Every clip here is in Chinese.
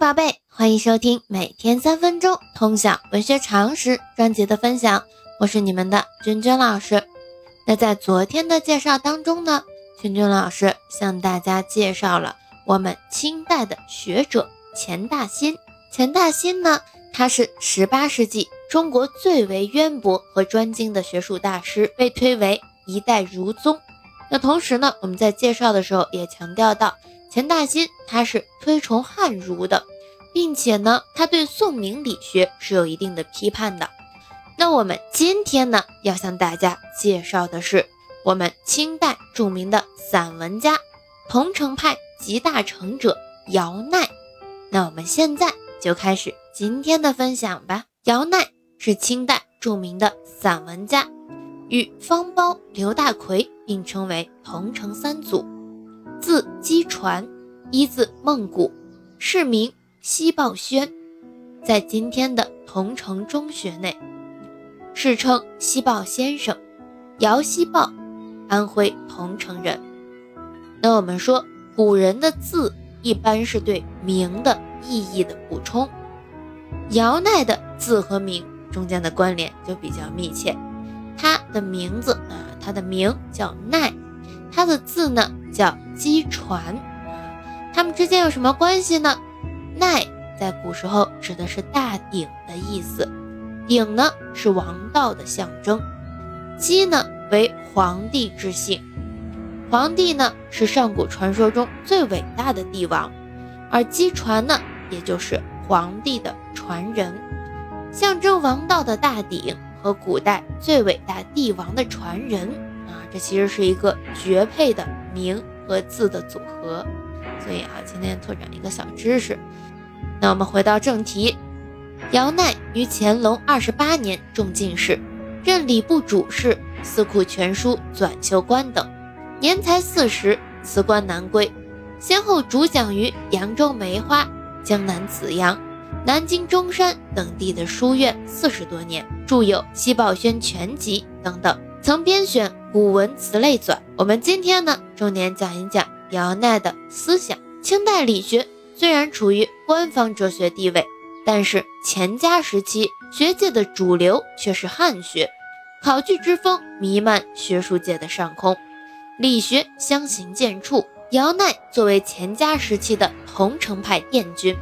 宝贝，欢迎收听每天三分钟通晓文学常识专辑的分享，我是你们的君君老师。那在昨天的介绍当中呢，君君老师向大家介绍了我们清代的学者钱大新。钱大新呢，他是十八世纪中国最为渊博和专精的学术大师，被推为一代儒宗。那同时呢，我们在介绍的时候也强调到。钱大新他是推崇汉儒的，并且呢，他对宋明理学是有一定的批判的。那我们今天呢，要向大家介绍的是我们清代著名的散文家，桐城派集大成者姚鼐。那我们现在就开始今天的分享吧。姚鼐是清代著名的散文家，与方苞、刘大奎并称为桐城三祖。字姬传，一字孟古，世名西抱轩，在今天的桐城中学内，世称西抱先生，姚西抱，安徽桐城人。那我们说，古人的字一般是对名的意义的补充，姚鼐的字和名中间的关联就比较密切。他的名字啊，他的名叫鼐。他的字呢叫姬传，他们之间有什么关系呢？奈在古时候指的是大鼎的意思，鼎呢是王道的象征，姬呢为皇帝之姓，皇帝呢是上古传说中最伟大的帝王，而姬传呢也就是皇帝的传人，象征王道的大鼎和古代最伟大帝王的传人。啊这其实是一个绝配的名和字的组合，所以啊，今天拓展一个小知识。那我们回到正题，姚鼐于乾隆二十八年中进士，任礼部主事、司库全书纂修官等，年才四十，辞官南归，先后主讲于扬州梅花、江南紫阳、南京中山等地的书院四十多年，著有《西抱轩全集》等等。曾编选古文词类纂。我们今天呢，重点讲一讲姚鼐的思想。清代理学虽然处于官方哲学地位，但是钱家时期学界的主流却是汉学，考据之风弥漫学术界的上空，理学相形见绌。姚鼐作为钱家时期的桐城派殿军，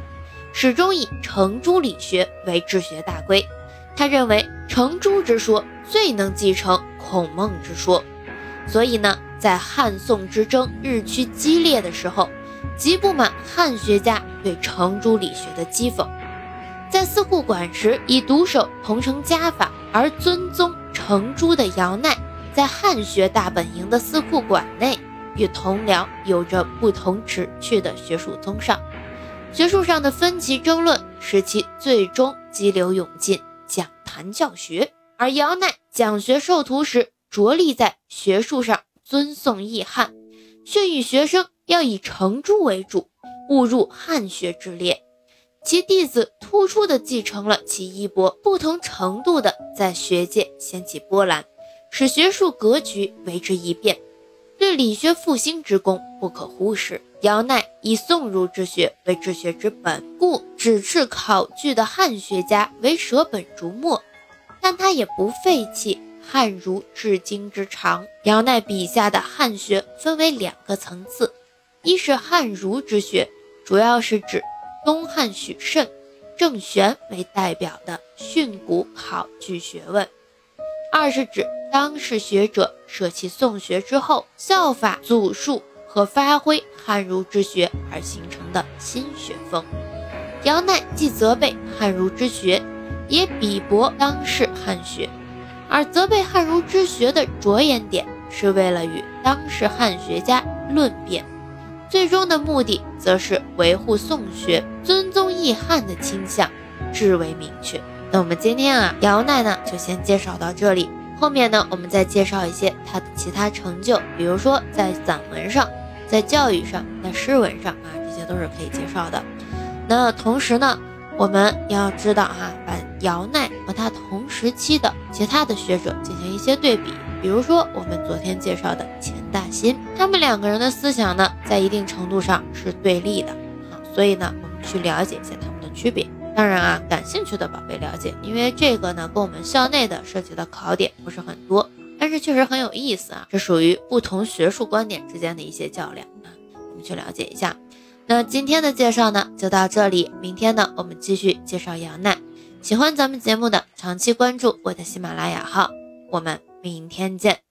始终以程朱理学为治学大规。他认为程朱之说最能继承。孔孟之说，所以呢，在汉宋之争日趋激烈的时候，极不满汉学家对程朱理学的讥讽。在司库馆时，以独守桐城家法而尊宗程朱的姚鼐，在汉学大本营的司库馆内，与同僚有着不同旨趣的学术宗上，学术上的分歧争论，使其最终激流勇进，讲坛教学。而姚鼐讲学授徒时，着力在学术上尊宋抑汉，训谕学生要以程朱为主，误入汉学之列。其弟子突出的继承了其衣钵，不同程度的在学界掀起波澜，使学术格局为之一变。对理学复兴之功不可忽视。姚鼐以宋儒之学为治学之本，故指斥考据的汉学家为舍本逐末。但他也不废弃汉儒至今之长。姚鼐笔下的汉学分为两个层次，一是汉儒之学，主要是指东汉许慎、郑玄为代表的训诂考据学问；二是指当世学者舍弃宋学之后，效法祖述和发挥汉儒之学而形成的新学风。姚鼐既责备汉儒之学。也鄙薄当世汉学，而责备汉儒之学的着眼点是为了与当世汉学家论辩，最终的目的则是维护宋学、尊宗抑汉的倾向，至为明确。那我们今天啊，姚鼐呢就先介绍到这里，后面呢我们再介绍一些他的其他成就，比如说在散文上、在教育上、在诗文上啊，这些都是可以介绍的。那同时呢。我们要知道哈，把姚鼐和他同时期的其他的学者进行一些对比，比如说我们昨天介绍的钱大新，他们两个人的思想呢，在一定程度上是对立的啊，所以呢，我们去了解一下他们的区别。当然啊，感兴趣的宝贝了解，因为这个呢跟我们校内的涉及的考点不是很多，但是确实很有意思啊，这属于不同学术观点之间的一些较量啊，我们去了解一下。那今天的介绍呢就到这里，明天呢我们继续介绍杨奈。喜欢咱们节目的，长期关注我的喜马拉雅号，我们明天见。